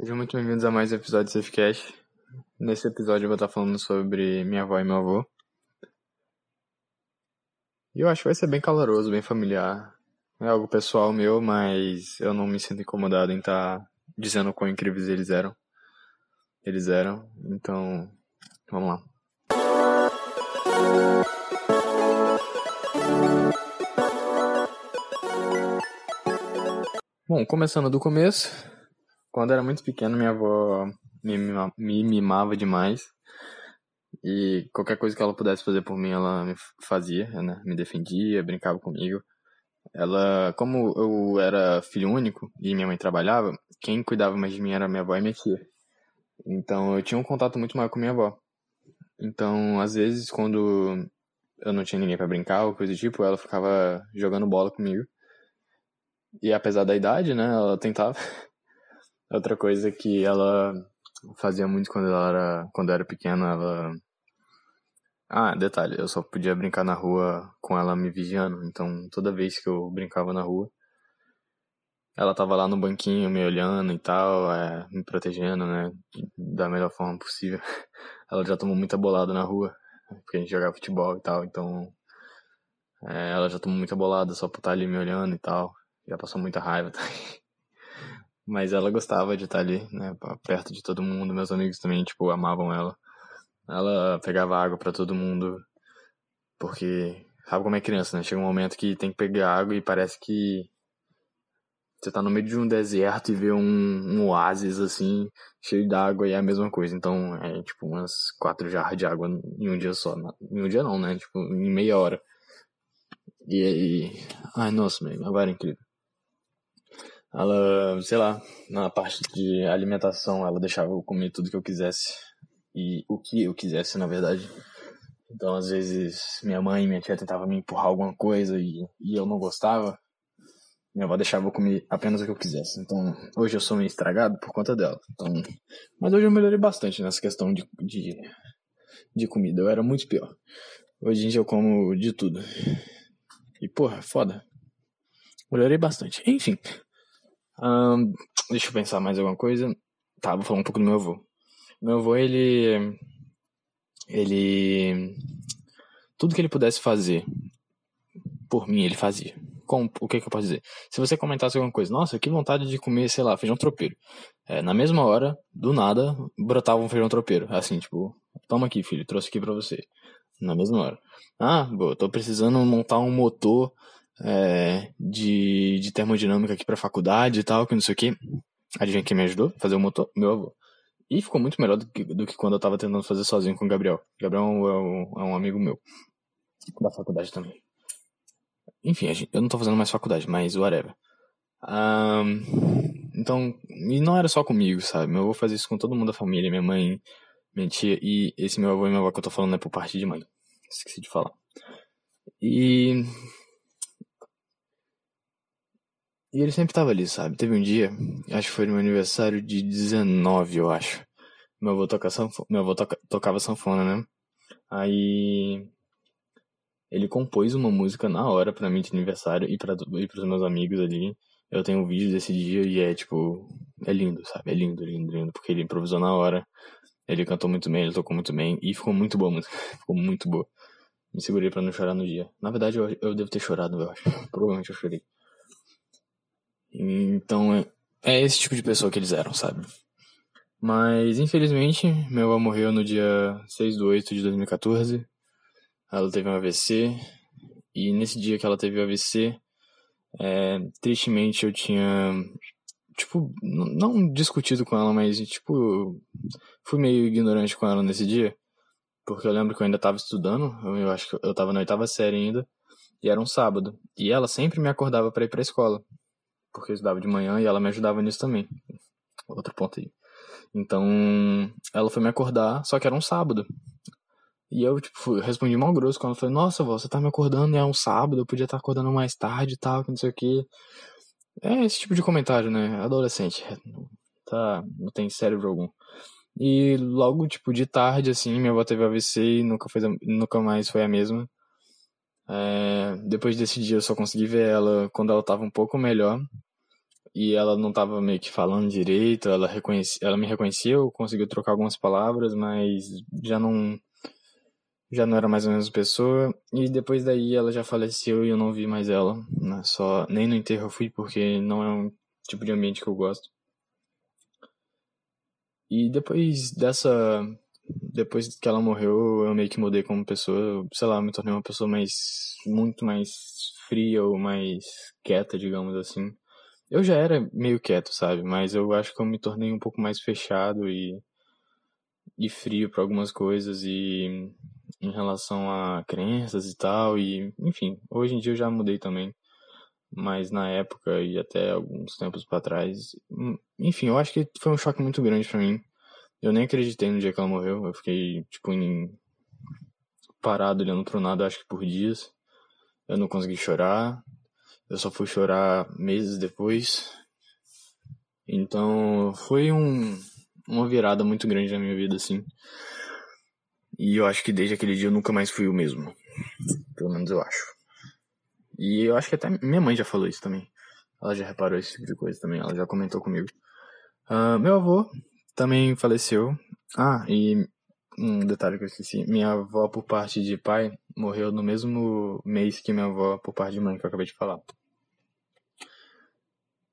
Sejam muito bem-vindos a mais um episódio do Safecast. Nesse episódio eu vou estar falando sobre minha avó e meu avô. E eu acho que vai ser bem caloroso, bem familiar. É algo pessoal meu, mas eu não me sinto incomodado em estar dizendo quão incríveis eles eram. Eles eram, então vamos lá. Bom, começando do começo, quando eu era muito pequeno, minha avó me, me mimava demais. E qualquer coisa que ela pudesse fazer por mim, ela me fazia, né? Me defendia, brincava comigo. Ela, como eu era filho único e minha mãe trabalhava, quem cuidava mais de mim era minha avó e minha tia. Então eu tinha um contato muito maior com minha avó. Então, às vezes, quando eu não tinha ninguém pra brincar ou coisa do tipo, ela ficava jogando bola comigo. E apesar da idade, né, ela tentava. Outra coisa que ela fazia muito quando ela era, quando era pequena, ela Ah, detalhe, eu só podia brincar na rua com ela me vigiando, então toda vez que eu brincava na rua, ela tava lá no banquinho me olhando e tal, é, me protegendo, né, da melhor forma possível. Ela já tomou muita bolada na rua, porque a gente jogava futebol e tal, então é, ela já tomou muita bolada só por estar ali me olhando e tal. Já passou muita raiva também. Mas ela gostava de estar ali, né, perto de todo mundo. Meus amigos também, tipo, amavam ela. Ela pegava água pra todo mundo, porque sabe como é criança, né? Chega um momento que tem que pegar água e parece que você tá no meio de um deserto e vê um, um oásis assim, cheio d'água e é a mesma coisa. Então é tipo umas quatro jarras de água em um dia só. Em um dia não, né? Tipo, em meia hora. E aí. Ai, nossa, meu, agora é incrível. Ela, sei lá, na parte de alimentação, ela deixava eu comer tudo que eu quisesse. E o que eu quisesse, na verdade. Então, às vezes, minha mãe e minha tia tentavam me empurrar alguma coisa e, e eu não gostava. Minha avó deixava eu comer apenas o que eu quisesse. Então, hoje eu sou meio estragado por conta dela. Então, mas hoje eu melhorei bastante nessa questão de, de, de comida. Eu era muito pior. Hoje em dia eu como de tudo. E, porra, foda. Melhorei bastante. Enfim. Deixa eu pensar mais alguma coisa. Tá, vou falar um pouco do meu avô. Meu avô, ele. Ele. Tudo que ele pudesse fazer por mim, ele fazia. Com, o que, que eu posso dizer? Se você comentasse alguma coisa, nossa, que vontade de comer, sei lá, feijão tropeiro. É, na mesma hora, do nada, brotava um feijão tropeiro. Assim, tipo, toma aqui, filho, trouxe aqui pra você. Na mesma hora. Ah, boa, tô precisando montar um motor é, de, de termodinâmica aqui pra faculdade e tal, que não sei o que. Adivinha quem me ajudou? a Fazer o motor? Meu avô. E ficou muito melhor do que, do que quando eu tava tentando fazer sozinho com o Gabriel. O Gabriel é um, é um amigo meu. Da faculdade também. Enfim, gente- eu não tô fazendo mais faculdade, mas whatever. Ahn, então, e não era só comigo, sabe? Meu avô fazia isso com todo mundo da família, minha mãe, minha tia, e esse meu avô e minha avó que eu tô falando é por parte de mãe. Esqueci de falar. E. E ele sempre tava ali, sabe? Teve um dia, acho que foi no meu aniversário de 19, eu acho. Meu avô, toca meu avô toca... tocava sanfona, né? Aí. Ele compôs uma música na hora pra mim de aniversário e para e pros meus amigos ali. Eu tenho um vídeo desse dia e é tipo. É lindo, sabe? É lindo, lindo, lindo. Porque ele improvisou na hora. Ele cantou muito bem, ele tocou muito bem. E ficou muito boa a música. Ficou muito boa. Me segurei pra não chorar no dia. Na verdade, eu, eu devo ter chorado, eu acho. Provavelmente eu chorei. Então, é, é esse tipo de pessoa que eles eram, sabe? Mas, infelizmente, meu avó morreu no dia 6 de 8 de 2014. Ela teve um AVC. E nesse dia que ela teve o AVC, é, tristemente eu tinha, tipo, não discutido com ela, mas, tipo, fui meio ignorante com ela nesse dia. Porque eu lembro que eu ainda tava estudando, eu, acho que eu tava na oitava série ainda, e era um sábado. E ela sempre me acordava pra ir pra escola, porque eu estudava de manhã e ela me ajudava nisso também. Outro ponto aí. Então, ela foi me acordar, só que era um sábado. E eu, tipo, fui- respondi mal grosso quando ela falou, nossa, vó, você tá me acordando, é um sábado, eu podia estar acordando mais tarde e tal, que não sei o que. É esse tipo de comentário, né? Adolescente. Tá, não tem cérebro algum. E logo, tipo, de tarde, assim, minha avó teve AVC e nunca, fez nunca mais foi a mesma. É, depois desse dia eu só consegui ver ela quando ela tava um pouco melhor. E ela não tava meio que falando direito, ela, reconheci, ela me reconheceu, conseguiu trocar algumas palavras, mas já não já não era mais a mesma pessoa, e depois daí ela já faleceu e eu não vi mais ela, né? Só nem no enterro eu fui porque não é um tipo de ambiente que eu gosto. E depois dessa depois que ela morreu, eu meio que mudei como pessoa, sei lá, me tornei uma pessoa mais muito mais fria ou mais quieta, digamos assim. Eu já era meio quieto, sabe? Mas eu acho que eu me tornei um pouco mais fechado e, e frio para algumas coisas e em relação a crenças e tal. E, enfim, hoje em dia eu já mudei também. Mas na época e até alguns tempos para trás. Hum, enfim, eu acho que foi um choque muito grande para mim. Eu nem acreditei no dia que ela morreu. Eu fiquei, tipo, em... parado olhando pro nada, acho que por dias. Eu não consegui chorar. Eu só fui chorar meses depois. Então, foi um, uma virada muito grande na minha vida, assim. E eu acho que desde aquele dia eu nunca mais fui o mesmo. Pelo menos eu acho. E eu acho que até minha mãe já falou isso também. Ela já reparou esse tipo de coisa também. Ela já comentou comigo. Uh, meu avô também faleceu. Ah, e um detalhe que eu esqueci. Minha avó, por parte de pai, morreu no mesmo mês que minha avó, por parte de mãe, que eu acabei de falar.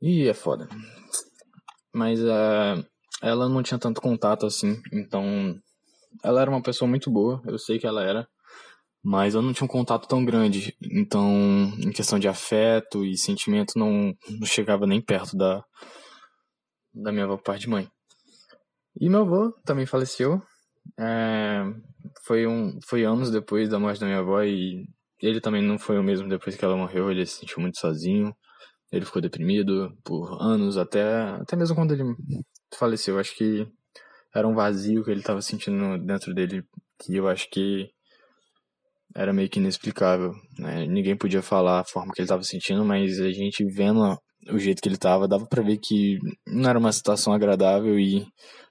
E é foda. Mas uh, ela não tinha tanto contato assim, então. Ela era uma pessoa muito boa, eu sei que ela era. Mas eu não tinha um contato tão grande. Então, em questão de afeto e sentimento, não, não chegava nem perto da, da minha avó por parte de mãe. E meu avô também faleceu. É, foi, um, foi anos depois da morte da minha avó e ele também não foi o mesmo depois que ela morreu. Ele se sentiu muito sozinho. Ele ficou deprimido por anos, até, até mesmo quando ele faleceu. Acho que era um vazio que ele estava sentindo dentro dele, que eu acho que era meio que inexplicável. Né? Ninguém podia falar a forma que ele estava sentindo, mas a gente vendo o jeito que ele estava, dava para ver que não era uma situação agradável e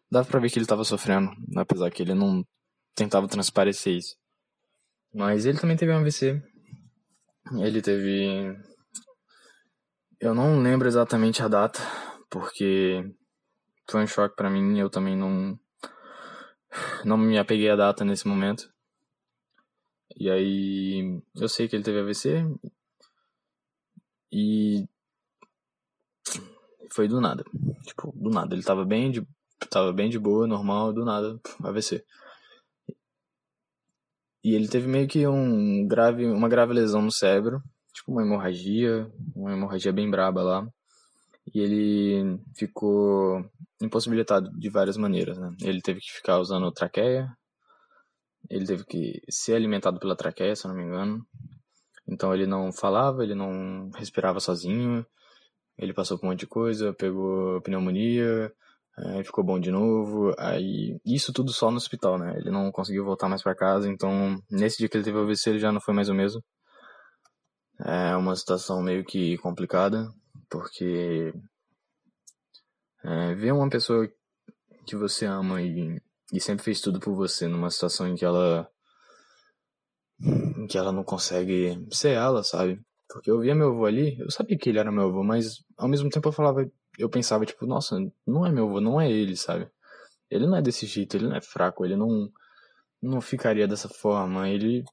dava para ver que ele estava sofrendo, apesar que ele não tentava transparecer isso. Mas ele também teve um AVC. Ele teve eu não lembro exatamente a data, porque foi um choque para mim. Eu também não não me apeguei à data nesse momento. E aí eu sei que ele teve AVC e foi do nada. Tipo, do nada. Ele tava bem de tava bem de boa, normal, do nada, AVC. E ele teve meio que um grave, uma grave lesão no cérebro uma hemorragia, uma hemorragia bem braba lá. E ele ficou impossibilitado de várias maneiras, né? Ele teve que ficar usando traqueia, ele teve que ser alimentado pela traqueia, se eu não me engano. Então ele não falava, ele não respirava sozinho, ele passou por um monte de coisa, pegou pneumonia, aí ficou bom de novo, aí isso tudo só no hospital, né? Ele não conseguiu voltar mais para casa, então nesse dia que ele teve AVC ele já não foi mais o mesmo. É uma situação meio que complicada, porque é, ver uma pessoa que você ama e, e sempre fez tudo por você numa situação em que ela em que ela não consegue ser ela, sabe? Porque eu via meu avô ali, eu sabia que ele era meu avô, mas ao mesmo tempo eu falava, eu pensava tipo, nossa, não é meu avô, não é ele, sabe? Ele não é desse jeito, ele não é fraco, ele não não ficaria dessa forma, ele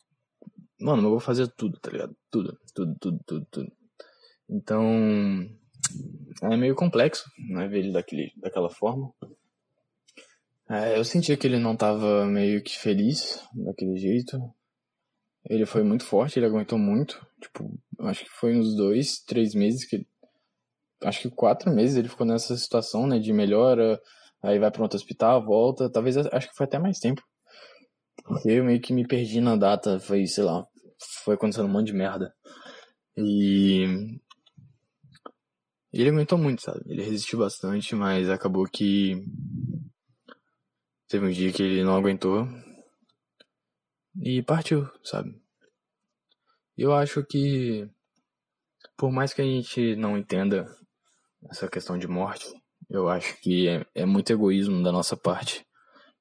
Mano, eu vou fazer tudo, tá ligado? Tudo, tudo, tudo, tudo, tudo. Então, é meio complexo, né, ver ele daquele, daquela forma. É, eu sentia que ele não tava meio que feliz daquele jeito. Ele foi muito forte, ele aguentou muito. Tipo, acho que foi uns dois, três meses que. Acho que quatro meses ele ficou nessa situação, né? De melhora, aí vai para outro hospital, volta. Talvez, acho que foi até mais tempo. Porque eu meio que me perdi na data, foi, sei lá, foi acontecendo um monte de merda. E. Ele aguentou muito, sabe? Ele resistiu bastante, mas acabou que. Teve um dia que ele não aguentou. E partiu, sabe? Eu acho que. Por mais que a gente não entenda essa questão de morte, eu acho que é, é muito egoísmo da nossa parte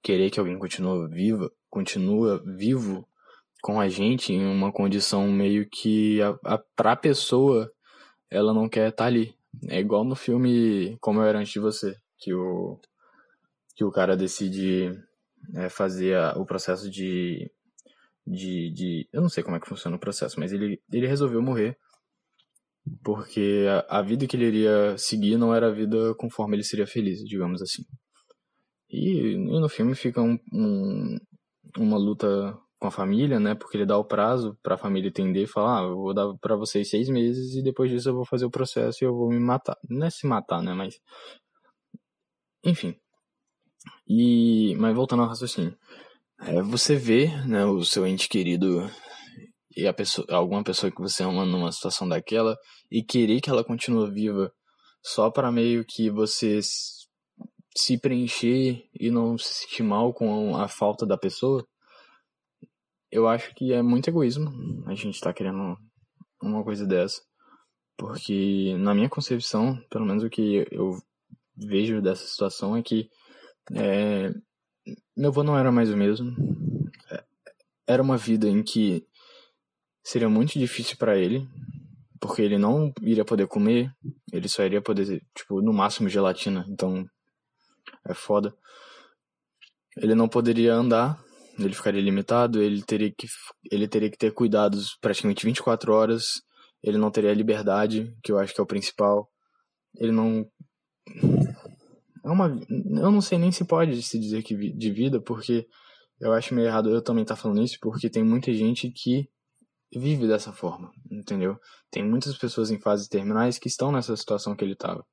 querer que alguém continue viva, continua vivo com a gente em uma condição meio que a, a pra pessoa ela não quer estar tá ali, É igual no filme Como Eu Era Antes de Você, que o, que o cara decide é, fazer a, o processo de, de, de. Eu não sei como é que funciona o processo, mas ele, ele resolveu morrer porque a, a vida que ele iria seguir não era a vida conforme ele seria feliz, digamos assim. E, e no filme fica um, um, uma luta com a família, né? Porque ele dá o prazo para a família entender e falar: ah, eu vou dar para vocês seis meses e depois disso eu vou fazer o processo e eu vou me matar. Não é se matar, né? Mas. Enfim. E. Mas voltando ao raciocínio. É, você vê, né, o seu ente querido e a pessoa, alguma pessoa que você ama numa situação daquela e querer que ela continue viva só para meio que você se preencher e não se sentir mal com a falta da pessoa, eu acho que é muito egoísmo a gente tá querendo uma coisa dessa. Porque, na minha concepção, pelo menos o que eu vejo dessa situação é que é, meu avô não era mais o mesmo. É, era uma vida em que seria muito difícil para ele, porque ele não iria poder comer, ele só iria poder, tipo, no máximo gelatina, então é foda. Ele não poderia andar, ele ficaria limitado, ele teria que, ele teria que ter cuidados praticamente 24 horas, ele não teria liberdade, que eu acho que é o principal. Ele não. É uma. Eu não sei nem se pode se dizer que de vida, porque eu acho meio errado eu também estar tá falando isso, porque tem muita gente que vive dessa forma, entendeu? Tem muitas pessoas em fases terminais que estão nessa situação que ele estava.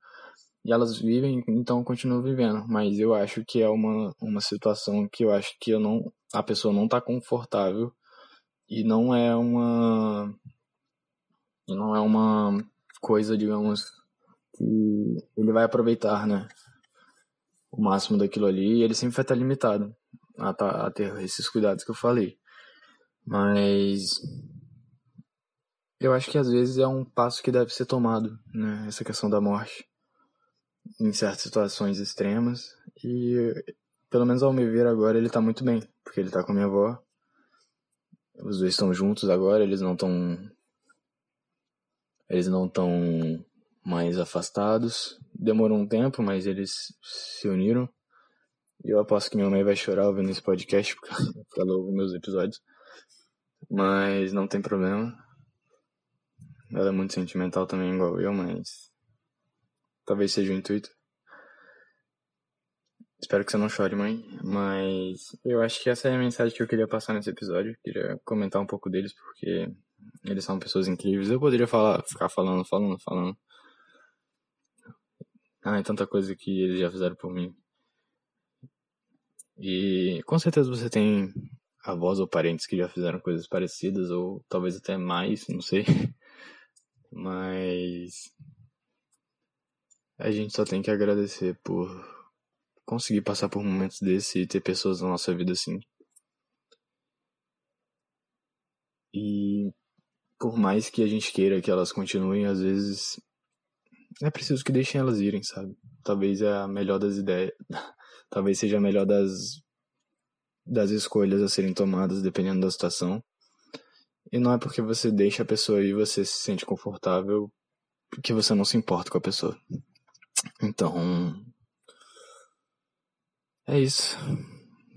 E elas vivem, então continuam vivendo. Mas eu acho que é uma, uma situação que eu acho que eu não, a pessoa não está confortável e não é uma não é uma coisa, digamos, que ele vai aproveitar, né? O máximo daquilo ali e ele sempre vai estar limitado a, tá, a ter esses cuidados que eu falei. Mas eu acho que às vezes é um passo que deve ser tomado, né? Essa questão da morte em certas situações extremas. E, pelo menos ao me ver agora, ele tá muito bem, porque ele tá com a minha avó. Os dois estão juntos agora, eles não estão. Eles não estão mais afastados. Demorou um tempo, mas eles se uniram. E eu aposto que minha mãe vai chorar ouvindo esse podcast, porque ela ouve meus episódios. Mas não tem problema. Ela é muito sentimental também, igual eu, mas Talvez seja o intuito. Espero que você não chore, mãe. Mas eu acho que essa é a mensagem que eu queria passar nesse episódio. queria comentar um pouco deles, porque eles são pessoas incríveis. Eu poderia falar, ficar falando, falando, falando. Ah, é tanta coisa que eles já fizeram por mim. E com certeza você tem avós ou parentes que já fizeram coisas parecidas, ou talvez até mais, não sei. Mas a gente só tem que agradecer por conseguir passar por momentos desse e ter pessoas na nossa vida assim. E por mais que a gente queira que elas continuem, às vezes é preciso que deixem elas irem, sabe? Talvez é a melhor das ideias, talvez seja a melhor das das escolhas a serem tomadas dependendo da situação. E não é porque você deixa a pessoa ir, você se sente confortável, que você não se importa com a pessoa. Então. É isso.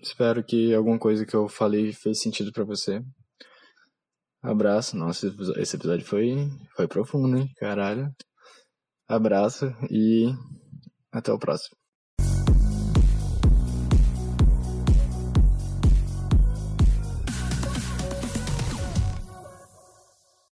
Espero que alguma coisa que eu falei fez sentido para você. Abraço. Nossa, esse episódio foi, foi profundo, hein? Caralho. Abraço e até o próximo.